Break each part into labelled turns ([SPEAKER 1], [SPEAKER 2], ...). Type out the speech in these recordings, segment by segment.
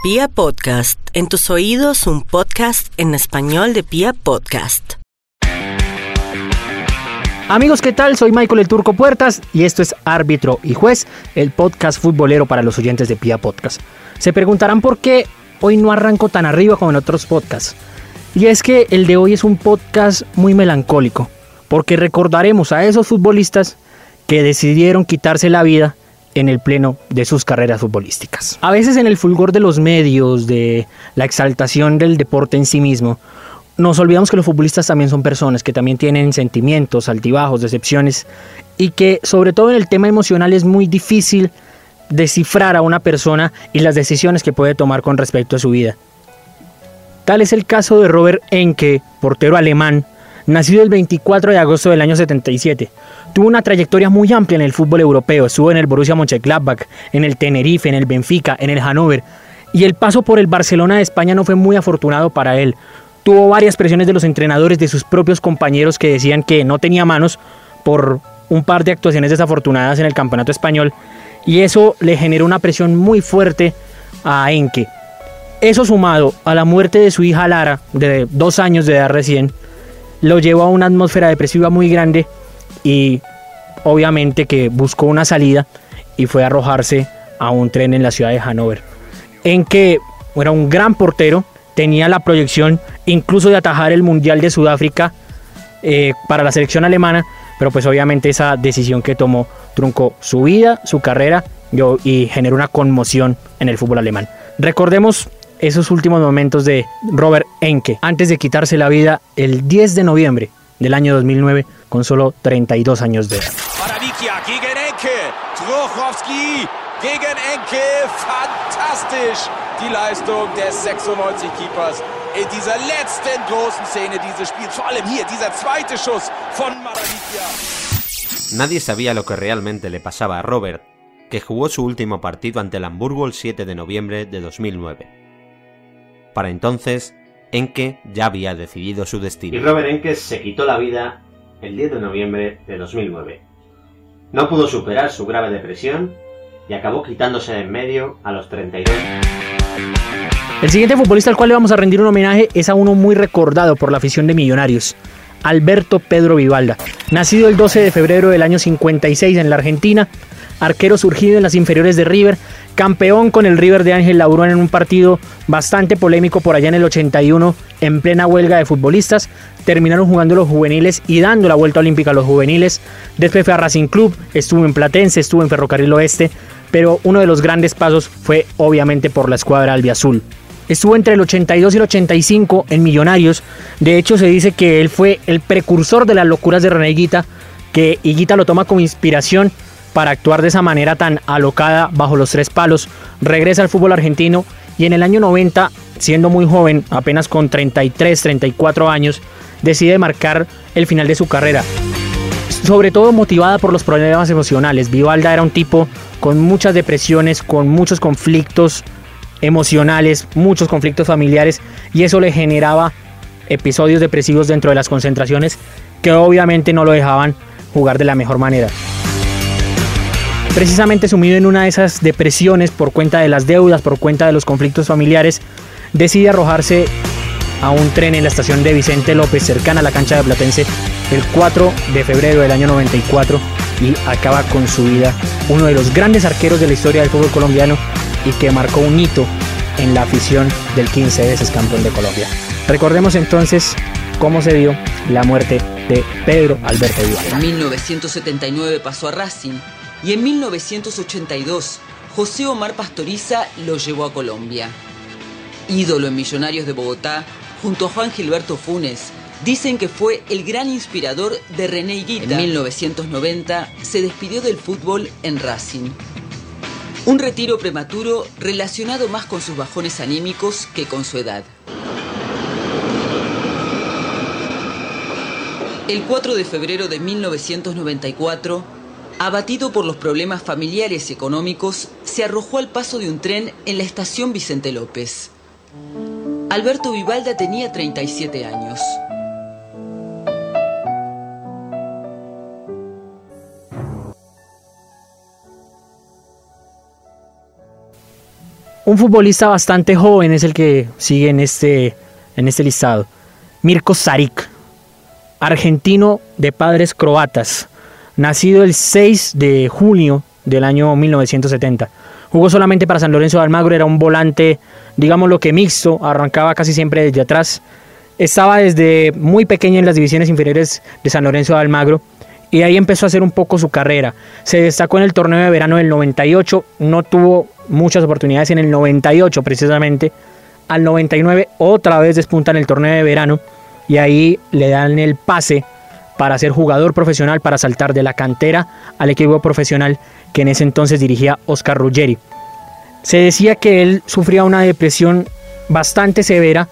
[SPEAKER 1] Pia Podcast, en tus oídos un podcast en español de Pia Podcast.
[SPEAKER 2] Amigos, ¿qué tal? Soy Michael el Turco Puertas y esto es Árbitro y Juez, el podcast futbolero para los oyentes de Pia Podcast. Se preguntarán por qué hoy no arranco tan arriba como en otros podcasts. Y es que el de hoy es un podcast muy melancólico, porque recordaremos a esos futbolistas que decidieron quitarse la vida en el pleno de sus carreras futbolísticas. A veces en el fulgor de los medios, de la exaltación del deporte en sí mismo, nos olvidamos que los futbolistas también son personas, que también tienen sentimientos, altibajos, decepciones, y que sobre todo en el tema emocional es muy difícil descifrar a una persona y las decisiones que puede tomar con respecto a su vida. Tal es el caso de Robert Enke, portero alemán, nacido el 24 de agosto del año 77. Tuvo una trayectoria muy amplia en el fútbol europeo, estuvo en el Borussia Mönchengladbach, en el Tenerife, en el Benfica, en el Hannover, y el paso por el Barcelona de España no fue muy afortunado para él. Tuvo varias presiones de los entrenadores, de sus propios compañeros que decían que no tenía manos por un par de actuaciones desafortunadas en el campeonato español, y eso le generó una presión muy fuerte a Enke. Eso sumado a la muerte de su hija Lara, de dos años de edad recién, lo llevó a una atmósfera depresiva muy grande y obviamente que buscó una salida y fue a arrojarse a un tren en la ciudad de Hannover, en que era un gran portero, tenía la proyección incluso de atajar el Mundial de Sudáfrica eh, para la selección alemana, pero pues obviamente esa decisión que tomó truncó su vida, su carrera y generó una conmoción en el fútbol alemán. Recordemos esos últimos momentos de Robert Enke antes de quitarse la vida el 10 de noviembre del año 2009 con solo 32 años de edad.
[SPEAKER 3] Para Vikia gegen Enke. Truchowski gegen Enke. Fantastisch die Leistung des 96 Keepers in dieser letzten großen Szene dieses Spiels. Vor allem hier, dieser zweite Schuss von Maravikia.
[SPEAKER 4] Nadie sabía lo que realmente le pasaba a Robert, que jugó su último partido ante el Hamburgo el 7 de noviembre de 2009. Para entonces, Enke ya había decidido su destino.
[SPEAKER 5] Y Robert Enke se quitó la vida el 10 de noviembre de 2009. No pudo superar su grave depresión y acabó quitándose de en medio a los 32.
[SPEAKER 2] El siguiente futbolista al cual le vamos a rendir un homenaje es a uno muy recordado por la afición de Millonarios, Alberto Pedro Vivalda. Nacido el 12 de febrero del año 56 en la Argentina, arquero surgido en las inferiores de River, campeón con el River de Ángel Laurón en un partido bastante polémico por allá en el 81, en plena huelga de futbolistas. Terminaron jugando los juveniles y dando la vuelta olímpica a los juveniles. Después fue a Racing Club, estuvo en Platense, estuvo en Ferrocarril Oeste, pero uno de los grandes pasos fue obviamente por la escuadra albiazul. Estuvo entre el 82 y el 85 en Millonarios. De hecho, se dice que él fue el precursor de las locuras de René Higuita, que Higuita lo toma como inspiración para actuar de esa manera tan alocada bajo los tres palos. Regresa al fútbol argentino y en el año 90, siendo muy joven, apenas con 33, 34 años, decide marcar el final de su carrera. Sobre todo motivada por los problemas emocionales. Vivalda era un tipo con muchas depresiones, con muchos conflictos emocionales, muchos conflictos familiares y eso le generaba episodios depresivos dentro de las concentraciones que obviamente no lo dejaban jugar de la mejor manera. Precisamente sumido en una de esas depresiones por cuenta de las deudas, por cuenta de los conflictos familiares, decide arrojarse a un tren en la estación de Vicente López, cercana a la cancha de Platense, el 4 de febrero del año 94 y acaba con su vida uno de los grandes arqueros de la historia del fútbol colombiano y que marcó un hito en la afición del 15 veces campeón de Colombia. Recordemos entonces cómo se dio la muerte de Pedro Alberto Vivalda.
[SPEAKER 6] En 1979 pasó a Racing y en 1982 José Omar Pastoriza lo llevó a Colombia. Ídolo en Millonarios de Bogotá, junto a Juan Gilberto Funes, dicen que fue el gran inspirador de René Higuita. En 1990 se despidió del fútbol en Racing. Un retiro prematuro relacionado más con sus bajones anímicos que con su edad. El 4 de febrero de 1994, abatido por los problemas familiares y económicos, se arrojó al paso de un tren en la estación Vicente López. Alberto Vivalda tenía 37 años.
[SPEAKER 2] Un futbolista bastante joven es el que sigue en este, en este listado. Mirko Saric, argentino de padres croatas, nacido el 6 de junio del año 1970. Jugó solamente para San Lorenzo de Almagro, era un volante, digamos lo que mixto, arrancaba casi siempre desde atrás. Estaba desde muy pequeño en las divisiones inferiores de San Lorenzo de Almagro y ahí empezó a hacer un poco su carrera. Se destacó en el torneo de verano del 98, no tuvo muchas oportunidades en el 98 precisamente. Al 99 otra vez despunta en el torneo de verano y ahí le dan el pase para ser jugador profesional, para saltar de la cantera al equipo profesional que en ese entonces dirigía Oscar Ruggeri. Se decía que él sufría una depresión bastante severa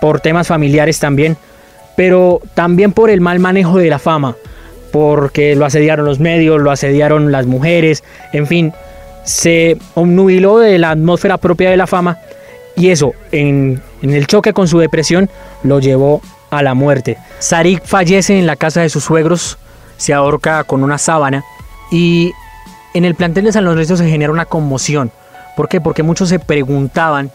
[SPEAKER 2] por temas familiares también, pero también por el mal manejo de la fama, porque lo asediaron los medios, lo asediaron las mujeres, en fin, se obnubiló de la atmósfera propia de la fama y eso, en, el choque con su depresión, lo llevó a la muerte. Sarik fallece en la casa de sus suegros, se ahorca con una sábana y en el plantel de San Lorenzo se genera una conmoción. ¿Por qué? Porque muchos se preguntaban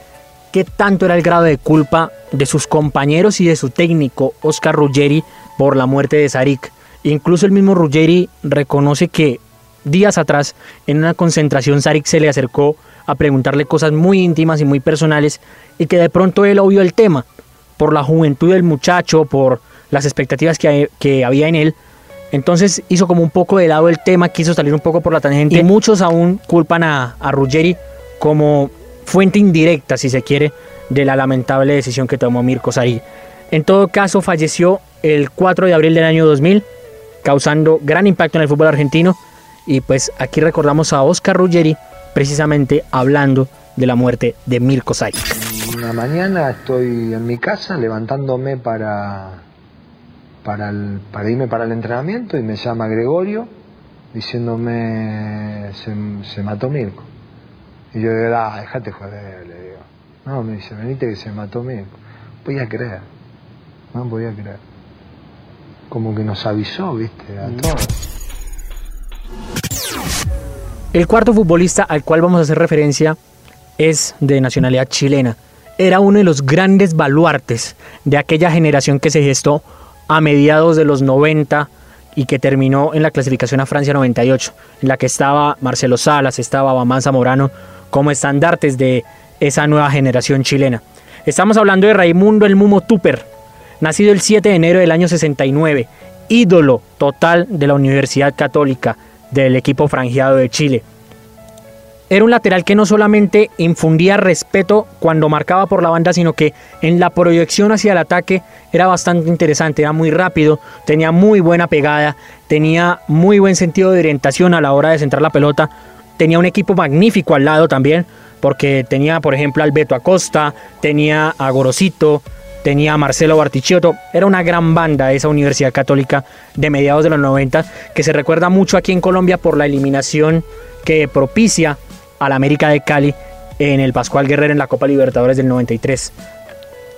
[SPEAKER 2] qué tanto era el grado de culpa de sus compañeros y de su técnico, Oscar Ruggeri, por la muerte de Sarik. Incluso el mismo Ruggeri reconoce que días atrás, en una concentración, Sarik se le acercó a preguntarle cosas muy íntimas y muy personales y que de pronto él obvió el tema por la juventud del muchacho, por las expectativas que, que había en él. Entonces hizo como un poco de lado el tema, quiso salir un poco por la tangente. Y muchos aún culpan a, a Ruggeri como fuente indirecta, si se quiere, de la lamentable decisión que tomó Mirko Sarik. En todo caso, falleció el 4 de abril del año 2000, causando gran impacto en el fútbol argentino y pues aquí recordamos a Oscar Ruggeri precisamente hablando de la muerte de Mirko Sai.
[SPEAKER 7] Una mañana estoy en mi casa levantándome para, para, irme para el entrenamiento y me llama Gregorio diciéndome se, mató Mirko. Y yo digo, ah, déjate joder, le digo. No, me dice, venite que se mató Mirko. Voy a creer, no voy a creer. Como que nos avisó, viste, a todos.
[SPEAKER 2] El cuarto futbolista al cual vamos a hacer referencia es de nacionalidad chilena. Era uno de los grandes baluartes de aquella generación que se gestó a mediados de los 90 y que terminó en la clasificación a Francia 98, en la que estaba Marcelo Salas, estaba Bamán Zamorano como estandartes de esa nueva generación chilena. Estamos hablando de Raimundo el Mumo Tupper, nacido el 7 de enero del año 69, ídolo total de la Universidad Católica, del equipo franjeado de Chile. Era un lateral que no solamente infundía respeto cuando marcaba por la banda, sino que en la proyección hacia el ataque era bastante interesante, era muy rápido, tenía muy buena pegada, tenía muy buen sentido de orientación a la hora de centrar la pelota, tenía un equipo magnífico al lado también, porque tenía por ejemplo al Beto Acosta, tenía a Gorosito, tenía Marcelo Bartichotto, era una gran banda esa Universidad Católica de mediados de los 90 que se recuerda mucho aquí en Colombia por la eliminación que propicia a la América de Cali en el Pascual Guerrero en la Copa Libertadores del 93.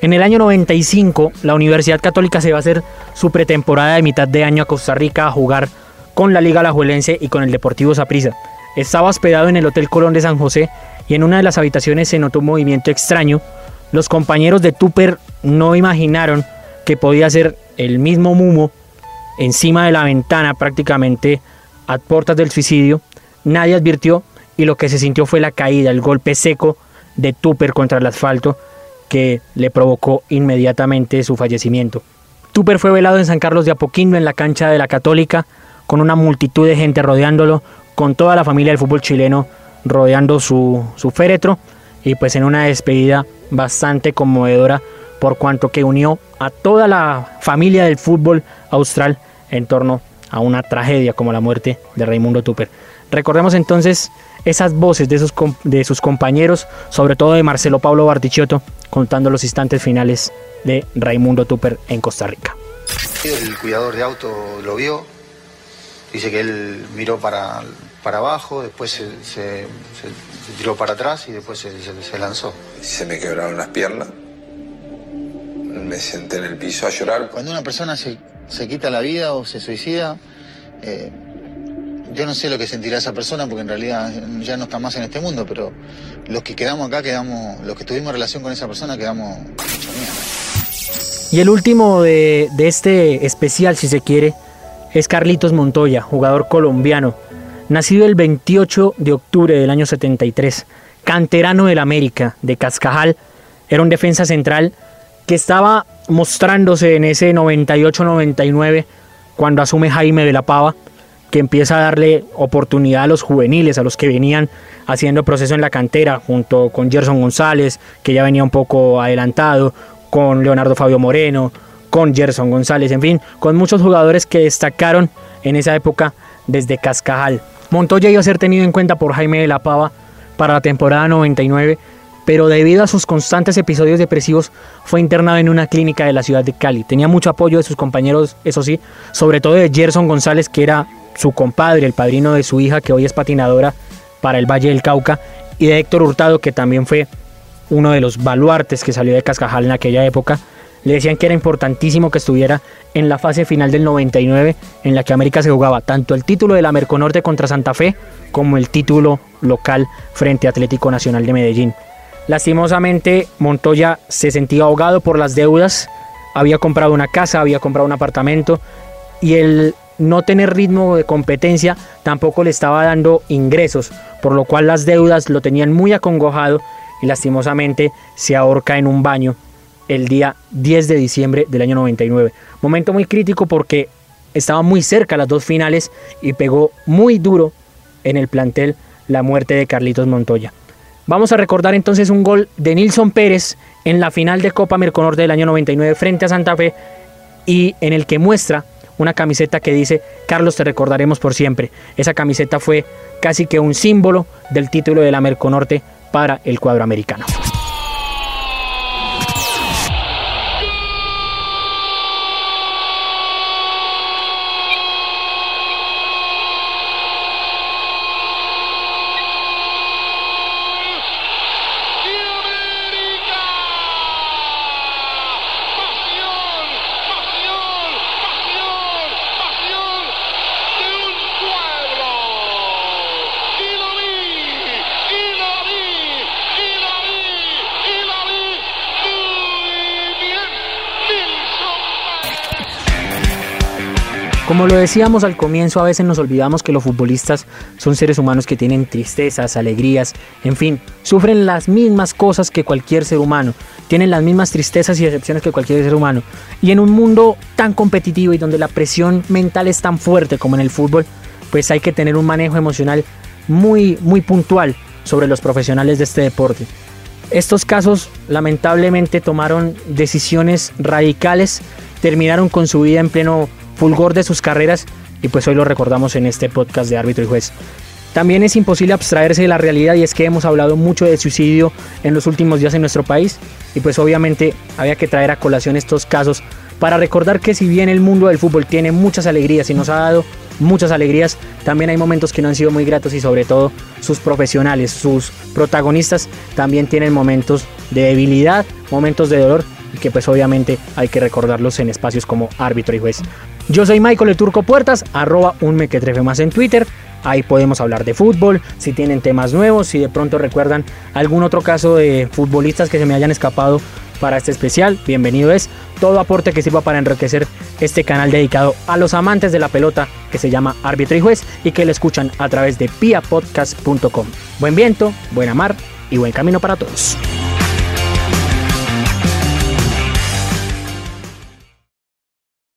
[SPEAKER 2] En el año 95, la Universidad Católica se va a hacer su pretemporada de mitad de año a Costa Rica a jugar con la Liga Alajuelense y con el Deportivo Saprissa. Estaba hospedado en el Hotel Colón de San José y en una de las habitaciones se notó un movimiento extraño los compañeros de Tupper no imaginaron que podía ser el mismo Mumo encima de la ventana prácticamente a puertas del suicidio. Nadie advirtió y lo que se sintió fue la caída, el golpe seco de Tupper contra el asfalto que le provocó inmediatamente su fallecimiento. Tupper fue velado en San Carlos de Apoquindo en la cancha de la Católica con una multitud de gente rodeándolo, con toda la familia del fútbol chileno rodeando su, su féretro y pues en una despedida bastante conmovedora por cuanto que unió a toda la familia del fútbol austral en torno a una tragedia como la muerte de Raimundo Tupper. Recordemos entonces esas voces de sus, de sus compañeros, sobre todo de Marcelo Pablo Bartichotto, contando los instantes finales de Raimundo Tupper en Costa Rica.
[SPEAKER 8] El cuidador de auto lo vio, dice que él miró para, para abajo, después se, tiró para atrás y después se, lanzó.
[SPEAKER 9] Se me quebraron las piernas, me senté en el piso a llorar.
[SPEAKER 8] Cuando una persona se, quita la vida o se suicida, eh, yo no sé lo que sentirá esa persona porque en realidad ya no está más en este mundo, pero los que quedamos acá, quedamos, los que tuvimos relación con esa persona, quedamos
[SPEAKER 2] Y el último de, de este especial, si se quiere, es Carlitos Montoya, jugador colombiano, nacido el 28 de octubre del año 73, canterano del América, de Cascajal, era un defensa central que estaba mostrándose en ese 98-99 cuando asume Jaime de la Pava que empieza a darle oportunidad a los juveniles, a los que venían haciendo proceso en la cantera, junto con Gerson González, que ya venía un poco adelantado, con Leonardo Fabio Moreno, con Gerson González, en fin, con muchos jugadores que destacaron en esa época desde Cascajal. Montoya iba a ser tenido en cuenta por Jaime de la Pava para la temporada 99, pero debido a sus constantes episodios depresivos fue internado en una clínica de la ciudad de Cali. Tenía mucho apoyo de sus compañeros, eso sí, sobre todo de Gerson González, que era su compadre, el padrino de su hija, que hoy es patinadora para el Valle del Cauca, y de Héctor Hurtado, que también fue uno de los baluartes que salió de Cascajal en aquella época. Le decían que era importantísimo que estuviera en la fase final del 99, en la que América se jugaba tanto el título de la Merconorte contra Santa Fe como el título local frente a Atlético Nacional de Medellín. Lastimosamente, Montoya se sentía ahogado por las deudas, había comprado una casa, había comprado un apartamento y el no tener ritmo de competencia tampoco le estaba dando ingresos, por lo cual las deudas lo tenían muy acongojado y lastimosamente se ahorca en un baño el día 10 de diciembre del año 99. Momento muy crítico porque estaba muy cerca las dos finales y pegó muy duro en el plantel la muerte de Carlitos Montoya. Vamos a recordar entonces un gol de Nilson Pérez en la final de Copa Merconorte del año 99 frente a Santa Fe y en el que muestra una camiseta que dice Carlos te recordaremos por siempre. Esa camiseta fue casi que un símbolo del título de la Merconorte para el cuadro americano. Como lo decíamos al comienzo, a veces nos olvidamos que los futbolistas son seres humanos que tienen tristezas, alegrías, en fin, sufren las mismas cosas que cualquier ser humano, tienen las mismas tristezas y decepciones que cualquier ser humano. Y en un mundo tan competitivo y donde la presión mental es tan fuerte como en el fútbol, pues hay que tener un manejo emocional muy, muy puntual sobre los profesionales de este deporte. Estos casos lamentablemente tomaron decisiones radicales, terminaron con su vida en pleno fulgor de sus carreras y pues hoy lo recordamos en este podcast de árbitro y juez. También es imposible abstraerse de la realidad y es que hemos hablado mucho de suicidio en los últimos días en nuestro país y pues obviamente había que traer a colación estos casos para recordar que si bien el mundo del fútbol tiene muchas alegrías y nos ha dado muchas alegrías, también hay momentos que no han sido muy gratos y sobre todo sus profesionales, sus protagonistas también tienen momentos de debilidad, momentos de dolor y que pues obviamente hay que recordarlos en espacios como árbitro y juez. Yo soy Michael el Turco Puertas, arroba un mequetrefe más en Twitter. Ahí podemos hablar de fútbol, si tienen temas nuevos, si de pronto recuerdan algún otro caso de futbolistas que se me hayan escapado para este especial, bienvenido es todo aporte que sirva para enriquecer este canal dedicado a los amantes de la pelota que se llama Árbitro y Juez y que le escuchan a través de piapodcast.com. Buen viento, buena mar y buen camino para todos.